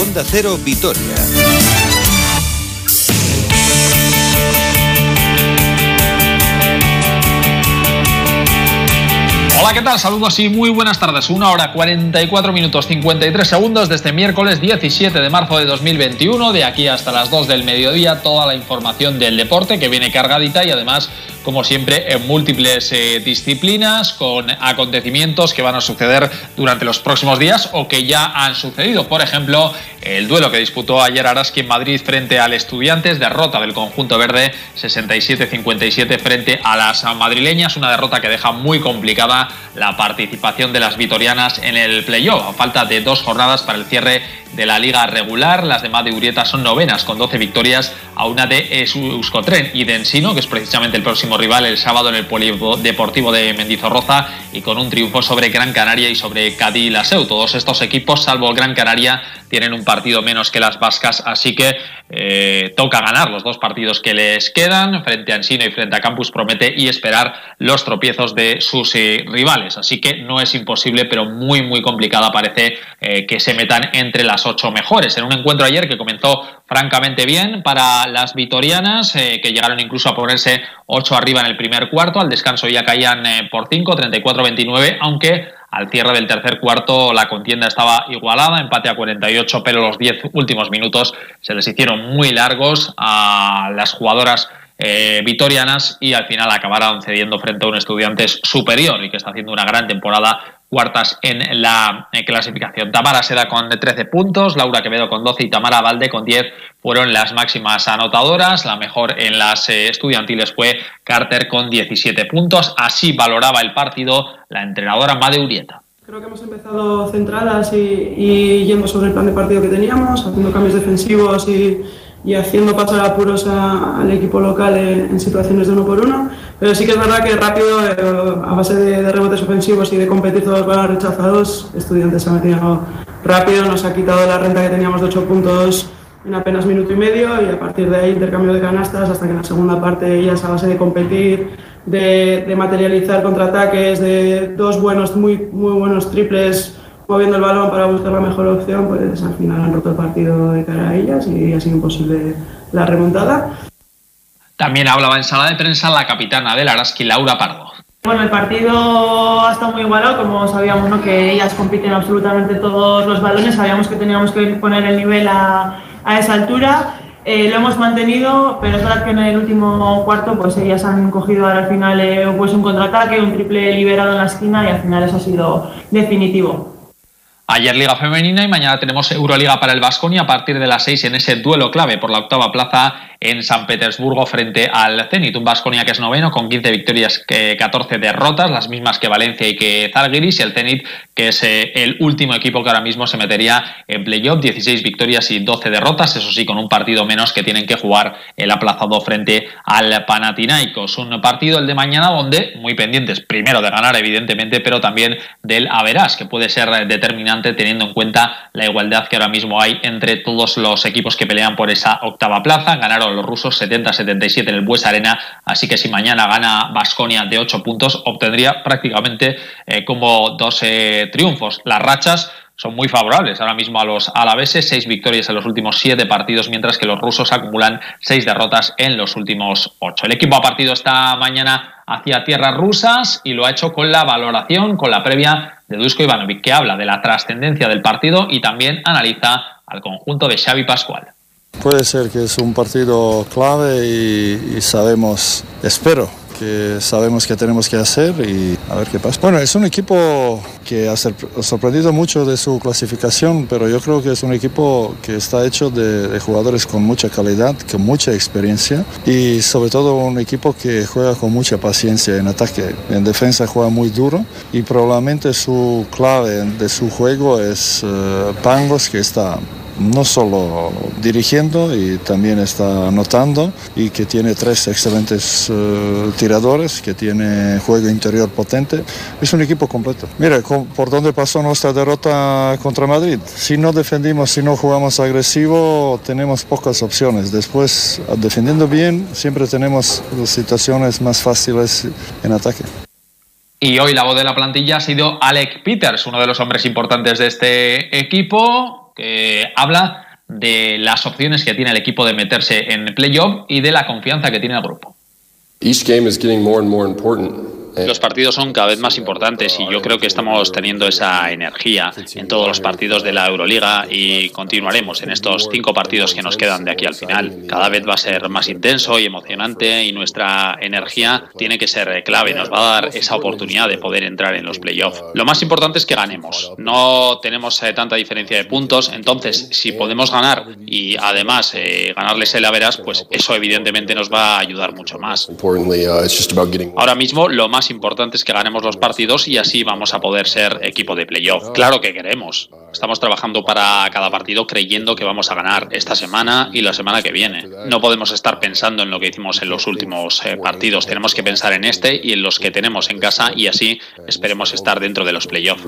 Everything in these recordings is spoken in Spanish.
Onda Cero Vitoria. Hola, ¿qué tal? Saludos y muy buenas tardes. Una hora 44 minutos 53 segundos de este miércoles 17 de marzo de 2021. De aquí hasta las 2 del mediodía, toda la información del deporte que viene cargadita y además como siempre, en múltiples eh, disciplinas, con acontecimientos que van a suceder durante los próximos días o que ya han sucedido. Por ejemplo, el duelo que disputó ayer Araski en Madrid frente al Estudiantes, derrota del conjunto verde 67-57 frente a las madrileñas, una derrota que deja muy complicada la participación de las vitorianas en el playoff. A falta de dos jornadas para el cierre de la liga regular. Las de de Urieta son novenas con 12 victorias a una de Euskotren y de Ensino, que es precisamente el próximo rival el sábado en el Polideportivo de Mendizorroza y con un triunfo sobre Gran Canaria y sobre Cádiz Laseu. Todos estos equipos, salvo Gran Canaria, tienen un partido menos que las vascas, así que eh, toca ganar los dos partidos que les quedan frente a Ensino y frente a Campus Promete y esperar los tropiezos de sus eh, rivales. Así que no es imposible, pero muy, muy complicada parece eh, que se metan entre las ocho mejores. En un encuentro ayer que comenzó francamente bien para las vitorianas, que llegaron incluso a ponerse ocho arriba en el primer cuarto, al descanso ya caían por cinco, 34-29, aunque al cierre del tercer cuarto la contienda estaba igualada, empate a 48, pero los 10 últimos minutos se les hicieron muy largos a las jugadoras eh, vitorianas y al final acabaron cediendo frente a un estudiantes superior y que está haciendo una gran temporada cuartas en la eh, clasificación. Tamara Seda con 13 puntos, Laura Quevedo con 12 y Tamara Valde con 10 fueron las máximas anotadoras. La mejor en las eh, estudiantiles fue Carter con 17 puntos. Así valoraba el partido la entrenadora Made Urieta. Creo que hemos empezado centradas y, y yendo sobre el plan de partido que teníamos, haciendo cambios defensivos y y haciendo pasar apuros al equipo local en, situaciones de uno por uno. Pero sí que es verdad que rápido, eh, a base de, rebotes ofensivos y de competir todos los rechazados, Estudiantes se ha rápido, nos ha quitado la renta que teníamos de 8 puntos en apenas minuto y medio y a partir de ahí intercambio de canastas hasta que en la segunda parte ya es a base de competir, de, de materializar contraataques, de dos buenos, muy, muy buenos triples moviendo el balón para buscar la mejor opción, pues al final han roto el partido de cara a ellas y ha sido imposible la remontada. También hablaba en sala de prensa la capitana del Araski, Laura Pardo. Bueno, el partido ha estado muy igualado, como sabíamos ¿no? que ellas compiten absolutamente todos los balones, sabíamos que teníamos que poner el nivel a, a esa altura. Eh, lo hemos mantenido, pero es verdad que en el último cuarto pues ellas han cogido ahora al final eh, pues un contraataque, un triple liberado en la esquina y al final eso ha sido definitivo. Ayer Liga Femenina y mañana tenemos Euroliga para el Vasconia a partir de las 6 en ese duelo clave por la octava plaza en San Petersburgo frente al Zenit. Un Vasconia que es noveno con 15 victorias, que 14 derrotas, las mismas que Valencia y que Zalgiris, y el Zenit que es eh, el último equipo que ahora mismo se metería en playoff, 16 victorias y 12 derrotas, eso sí, con un partido menos que tienen que jugar el aplazado frente al Panathinaikos. Un partido el de mañana donde muy pendientes, primero de ganar evidentemente, pero también del Averas, que puede ser determinante teniendo en cuenta la igualdad que ahora mismo hay entre todos los equipos que pelean por esa octava plaza. Ganaron los rusos 70-77 en el Bues Arena, así que si mañana gana Basconia de 8 puntos, obtendría prácticamente eh, como dos triunfos. Las rachas son muy favorables ahora mismo a los alaveses, seis victorias en los últimos siete partidos, mientras que los rusos acumulan seis derrotas en los últimos ocho. El equipo ha partido esta mañana hacia tierras rusas y lo ha hecho con la valoración, con la previa de Dusko Ivanovic, que habla de la trascendencia del partido y también analiza al conjunto de Xavi Pascual. Puede ser que es un partido clave y, sabemos, espero que sabemos qué tenemos que hacer y a ver qué pasa. Bueno, es un equipo que ha sorprendido mucho de su clasificación, pero yo creo que es un equipo que está hecho de, jugadores con mucha calidad, con mucha experiencia y sobre todo un equipo que juega con mucha paciencia en ataque. En defensa juega muy duro y probablemente su clave de su juego es eh, Pangos, que está no solo dirigiendo y también está anotando y que tiene tres excelentes eh, tiradores, que tiene juego interior potente. Es un equipo completo. Mira, por dónde pasó nuestra derrota contra Madrid. Si no defendimos, si no jugamos agresivo, tenemos pocas opciones. Después, defendiendo bien, siempre tenemos situaciones más fáciles en ataque. Y hoy la voz de la plantilla ha sido Alec Peters, uno de los hombres importantes de este equipo habla de las opciones que tiene el equipo de meterse en playoff y de la confianza que tiene el grupo. Each game is getting more and more important. Los partidos son cada vez más importantes y yo creo que estamos teniendo esa energía en todos los partidos de la Euroliga y continuaremos en estos cinco partidos que nos quedan de aquí al final. Cada vez va a ser más intenso y emocionante y nuestra energía tiene que ser clave, nos va a dar esa oportunidad de poder entrar en los playoffs. Lo más importante es que ganemos. No tenemos eh, tanta diferencia de puntos, entonces si podemos ganar y además eh, ganarles el Averas, pues eso evidentemente nos va a ayudar mucho más. Ahora mismo lo más importante es que ganemos los partidos y así vamos a poder ser equipo de playoff. Claro que queremos. Estamos trabajando para cada partido creyendo que vamos a ganar esta semana y la semana que viene. No podemos estar pensando en lo que hicimos en los últimos eh, partidos. Tenemos que pensar en este y en los que tenemos en casa y así esperemos estar dentro de los playoffs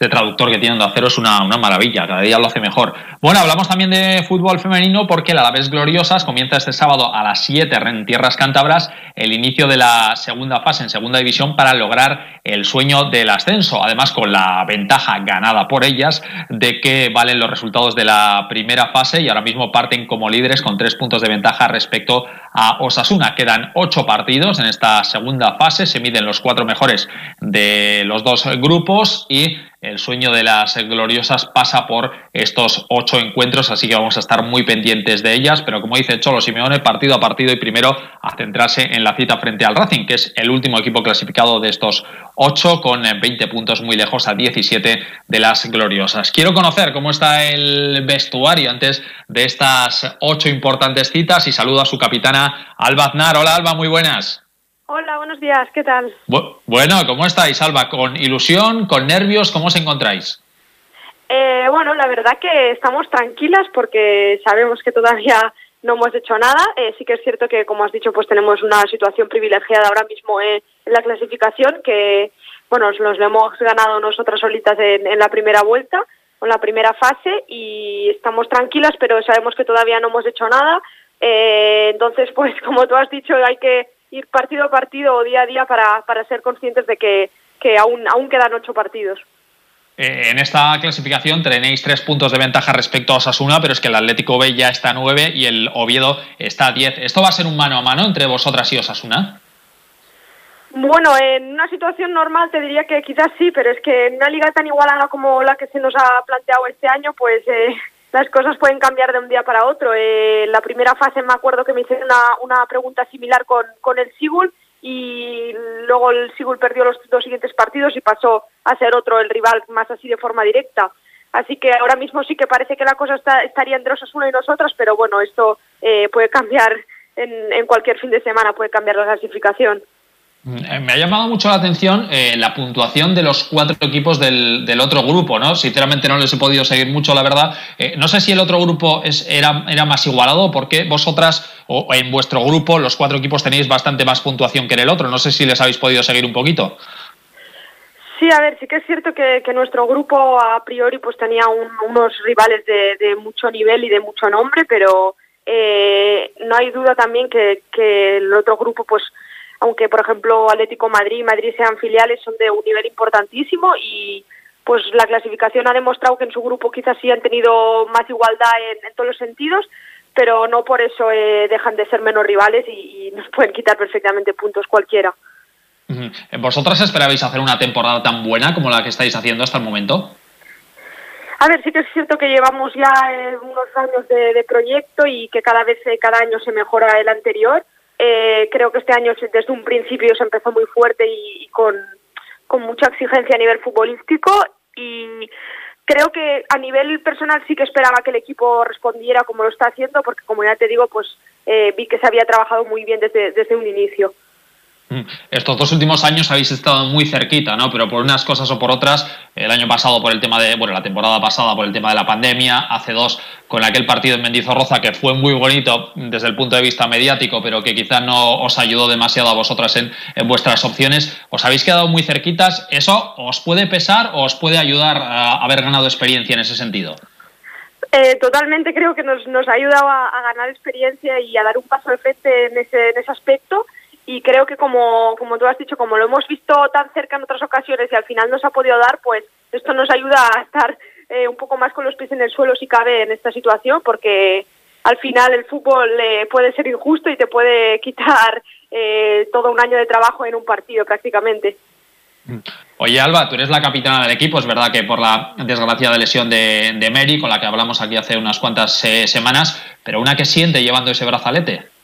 este traductor que tienen de acero es una, una, maravilla, cada día lo hace mejor. Bueno, hablamos también de fútbol femenino porque la Alavés Gloriosas comienza este sábado a las 7 en Tierras Cántabras el inicio de la segunda fase en segunda división para lograr el sueño del ascenso, además con la ventaja ganada por ellas de que valen los resultados de la primera fase y ahora mismo parten como líderes con tres puntos de ventaja respecto a Osasuna. Quedan ocho partidos en esta segunda fase, se miden los cuatro mejores de los dos grupos y el sueño de las gloriosas pasa por estos ocho encuentros, así que vamos a estar muy pendientes de ellas, pero como dice Cholo Simeone, partido a partido y primero a centrarse en la cita frente al Racing, que es el último equipo clasificado de estos ocho, con 20 puntos muy lejos a 17 de las gloriosas. Quiero conocer cómo está el vestuario antes de estas ocho importantes citas y saludo a su capitana Alba Aznar. Hola Alba, muy buenas. Hola, buenos días, ¿qué tal? bueno, ¿cómo estáis, Alba? ¿Con ilusión, con nervios? ¿Cómo os encontráis? Eh, bueno, la verdad que estamos tranquilas porque sabemos que todavía no hemos hecho nada. Eh, sí que es cierto que, como has dicho, pues tenemos una situación privilegiada ahora mismo en la clasificación que, bueno, nos lo hemos ganado nosotras solitas en, la primera vuelta, en la primera fase y estamos tranquilas, pero sabemos que todavía no hemos hecho nada. Eh, entonces, pues como tú has dicho, hay que ir partido a partido o día a día para, para ser conscientes de que, que aún, aún quedan ocho partidos. Eh, en esta clasificación tenéis tres puntos de ventaja respecto a Osasuna, pero es que el Atlético B ya está a nueve y el Oviedo está a diez. ¿Esto va a ser un mano a mano entre vosotras y Osasuna? Bueno, en una situación normal te diría que quizás sí, pero es que en una liga tan igualada como la que se nos ha planteado este año, pues eh, las cosas pueden cambiar de un día para otro. Eh, la primera fase me acuerdo que me hicieron una, una pregunta similar con, con el Sigul y luego el Sigul perdió los dos siguientes partidos y pasó a ser otro el rival más así de forma directa. Así que ahora mismo sí que parece que la cosa está, estaría entre Osasuna y nosotras, pero bueno, esto eh, puede cambiar en, en cualquier fin de semana, puede cambiar la clasificación. Mm, me ha llamado mucho la atención eh, la puntuación de los cuatro equipos del, otro grupo, ¿no? Sinceramente no les he podido seguir mucho, la verdad. Eh, no sé si el otro grupo es, era, era más igualado, porque vosotras o en vuestro grupo los cuatro equipos tenéis bastante más puntuación que en el otro. No sé si les habéis podido seguir un poquito. Sí, a ver, sí que es cierto que, nuestro grupo a priori pues tenía unos rivales de, de, mucho nivel y de mucho nombre, pero eh, no hay duda también que, que el otro grupo pues aunque por ejemplo Atlético Madrid y Madrid sean filiales, son de un nivel importantísimo y pues la clasificación ha demostrado que en su grupo quizás sí han tenido más igualdad en, todos los sentidos, pero no por eso eh, dejan de ser menos rivales y, y, nos pueden quitar perfectamente puntos cualquiera. ¿Vosotras esperabais hacer una temporada tan buena como la que estáis haciendo hasta el momento? A ver, sí que es cierto que llevamos ya eh, unos años de, de, proyecto y que cada vez, eh, cada año se mejora el anterior. Eh, creo que este año desde un principio se empezó muy fuerte y, con, mucha exigencia a nivel futbolístico y creo que a nivel personal sí que esperaba que el equipo respondiera como lo está haciendo porque como ya te digo pues eh, vi que se había trabajado muy bien desde un inicio. Mm. Estos dos últimos años habéis estado muy cerquita, ¿no? Pero por unas cosas o por otras, el año pasado por el tema de, bueno, la temporada pasada por el tema de la pandemia, hace dos con aquel partido en Mendizorroza que fue muy bonito desde el punto de vista mediático, pero que quizá no os ayudó demasiado a vosotras en, en vuestras opciones, os habéis quedado muy cerquitas. ¿Eso os puede pesar o os puede ayudar a haber ganado experiencia en ese sentido? Eh, totalmente creo que nos, nos ha ayudado a, a, ganar experiencia y a dar un paso de frente en ese, en ese aspecto y creo que como, como tú has dicho, como lo hemos visto tan cerca en otras ocasiones y al final nos ha podido dar, pues esto nos ayuda a estar eh, un poco más con los pies en el suelo si cabe en esta situación, porque al final el fútbol eh, puede ser injusto y te puede quitar eh, todo un año de trabajo en un partido prácticamente. Oye, Alba, tú eres la capitana del equipo. Es verdad que por la desgraciada lesión de, de Mary, con la que hablamos aquí hace unas cuantas semanas, pero una que siente llevando ese brazalete.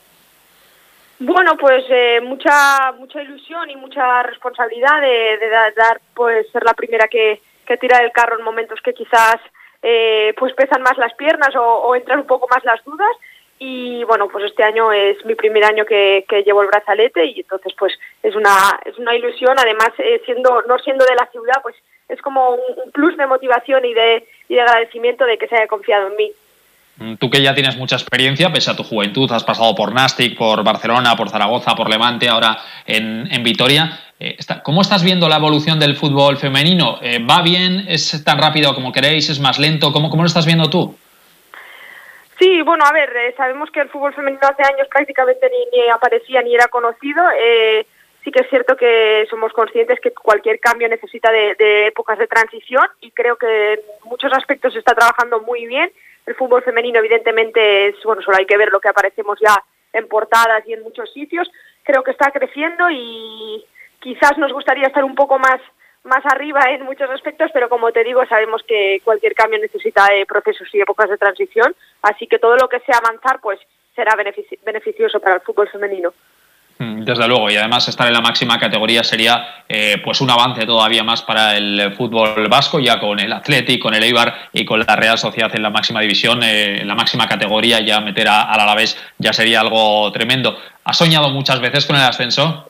Bueno, pues eh, mucha mucha ilusión y mucha responsabilidad de, de dar, pues ser la primera que, que, tira el carro en momentos que quizás eh, pues pesan más las piernas o, entran un poco más las dudas y bueno pues este año es mi primer año que, llevo el brazalete y entonces pues es una es una ilusión además eh, siendo no siendo de la ciudad pues es como un plus de motivación y de, y de agradecimiento de que se haya confiado en mí. Mm, tú que ya tienes mucha experiencia, pese a tu juventud, has pasado por Nastic, por Barcelona, por Zaragoza, por Levante, ahora en, Vitoria. Eh, ¿Cómo estás viendo la evolución del fútbol femenino? Eh, ¿Va bien? ¿Es tan rápido como queréis? ¿Es más lento? ¿Cómo, lo estás viendo tú? Sí, bueno, a ver, eh, sabemos que el fútbol femenino hace años prácticamente ni, aparecía ni era conocido. Sí que es cierto que somos conscientes que cualquier cambio necesita de, de épocas de transición y creo que en muchos aspectos se está trabajando muy bien el fútbol femenino evidentemente es, bueno, solo hay que ver lo que aparecemos ya en portadas y en muchos sitios. Creo que está creciendo y quizás nos gustaría estar un poco más más arriba en muchos aspectos, pero como te digo, sabemos que cualquier cambio necesita de procesos y épocas de transición, así que todo lo que sea avanzar, pues será beneficioso para el fútbol femenino. Mm, desde luego, y además estar en la máxima categoría sería eh, pues un avance todavía más para el fútbol vasco, ya con el Athletic, con el Eibar y con la Real Sociedad en la máxima división, eh, en la máxima categoría, ya meter a, al Alavés ya sería algo tremendo. ¿Has soñado muchas veces con el ascenso?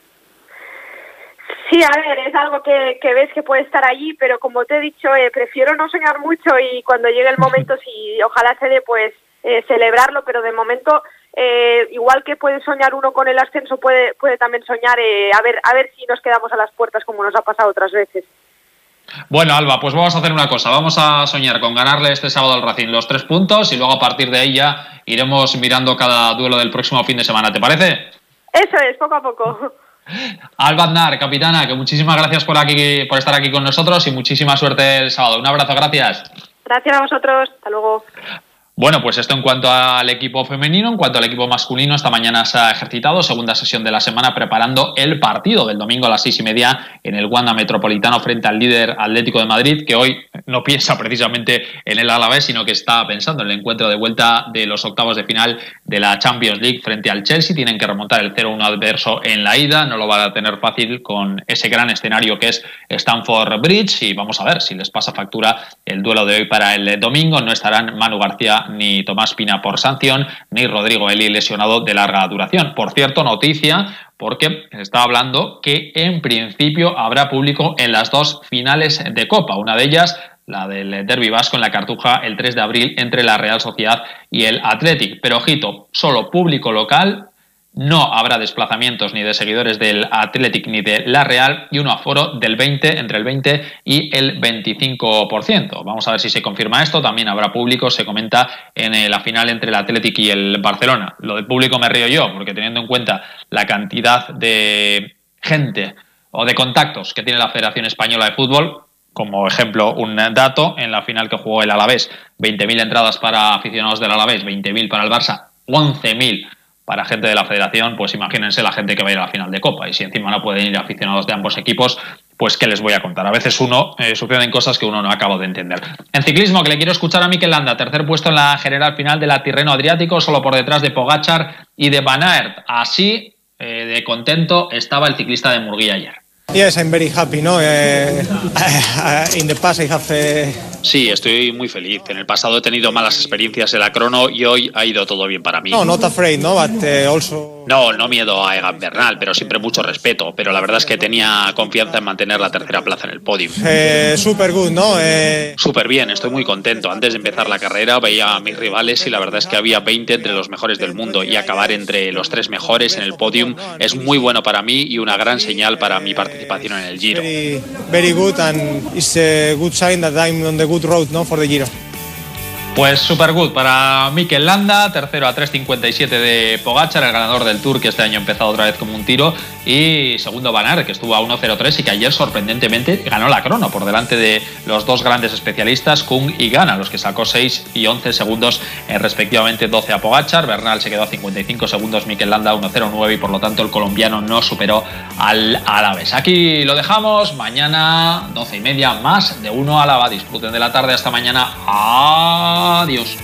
Sí, a ver, es algo que, que ves que puede estar allí, pero como te he dicho, eh, prefiero no soñar mucho y cuando llegue el momento, si ojalá se dé, pues eh, celebrarlo, pero de momento eh, igual que puede soñar uno con el ascenso, puede, puede también soñar eh, a, ver, a ver si nos quedamos a las puertas como nos ha pasado otras veces. Bueno, Alba, pues vamos a hacer una cosa. Vamos a soñar con ganarle este sábado al Racing los tres puntos y luego a partir de ahí ya iremos mirando cada duelo del próximo fin de semana. ¿Te parece? Eso es, poco a poco. Alba Aznar, capitana, que muchísimas gracias por, aquí, por estar aquí con nosotros y muchísima suerte el sábado. Un abrazo, gracias. Gracias a vosotros. Hasta luego. Bueno, pues esto en cuanto al equipo femenino, en cuanto al equipo masculino, esta mañana se ha ejercitado, segunda sesión de la semana, preparando el partido del domingo a las seis y media en el Wanda Metropolitano frente al líder Atlético de Madrid, que hoy no piensa precisamente en el Alavés, sino que está pensando en el encuentro de vuelta de los octavos de final de la Champions League frente al Chelsea. Tienen que remontar el 0-1 adverso en la ida, no lo van a tener fácil con ese gran escenario que es Stanford Bridge y vamos a ver si les pasa factura el duelo de hoy para el domingo. No estarán Manu García ni Tomás Pina por sanción, ni Rodrigo Eli lesionado de larga duración. Por cierto, noticia, porque se está hablando que en principio habrá público en las dos finales de Copa. Una de ellas la del Derby Vasco en la Cartuja el 3 de abril entre la Real Sociedad y el Athletic. Pero ojito, solo público local no habrá desplazamientos ni de seguidores del Athletic ni de la Real y un aforo del 20, entre el 20 y el 25%. Vamos a ver si se confirma esto. También habrá público, se comenta en eh, la final entre el Athletic y el Barcelona. Lo del público me río yo, porque teniendo en cuenta la cantidad de gente o de contactos que tiene la Federación Española de Fútbol, como ejemplo, un dato, en la final que jugó el Alavés, 20.000 entradas para aficionados del Alavés, 20.000 para el Barça, 11.000 para gente de la federación, pues imagínense la gente que va a ir a la final de Copa. Y si encima no pueden ir aficionados de ambos equipos, pues ¿qué les voy a contar? A veces uno eh, suceden cosas que uno no acaba de entender. En ciclismo, que le quiero escuchar a Mikel Landa, tercer puesto en la general final de la Tirreno Adriático, solo por detrás de Pogachar y de Van Aert. Así eh, de contento estaba el ciclista de Murguía ayer. Yes, I'm very happy, no? Uh, in the past I have uh... Sí, estoy muy feliz. En el pasado he tenido malas experiencias en la crono y hoy ha ido todo bien para mí. No, not afraid, no, but uh, also No, no miedo a Egan Bernal, pero siempre mucho respeto, pero la verdad es que tenía confianza en mantener la tercera plaza en el podio. Eh, super good, ¿no? Eh... Súper bien, estoy muy contento. Antes de empezar la carrera veía a mis rivales y la verdad es que había 20 entre los mejores del mundo y acabar entre los tres mejores en el podium es muy bueno para mí y una gran señal para mi participación en el Giro. Very, very good and it's a good sign that I'm on the good road, no, for the Giro. Pues super good para Mikel Landa, tercero a 3.57 de Pogachar, el ganador del Tour que este año ha empezado otra vez como un tiro, y segundo Van que estuvo a 1.03 y que ayer sorprendentemente ganó la crono por delante de los dos grandes especialistas, Kung y Gana, los que sacó 6 y 11 segundos en respectivamente 12 a Pogachar, Bernal se quedó a 55 segundos, Mikel Landa a 1.09 y por lo tanto el colombiano no superó al Alaves. Aquí lo dejamos, mañana 12 y media más de 1 Álava, disfruten de la tarde hasta mañana. Adiós.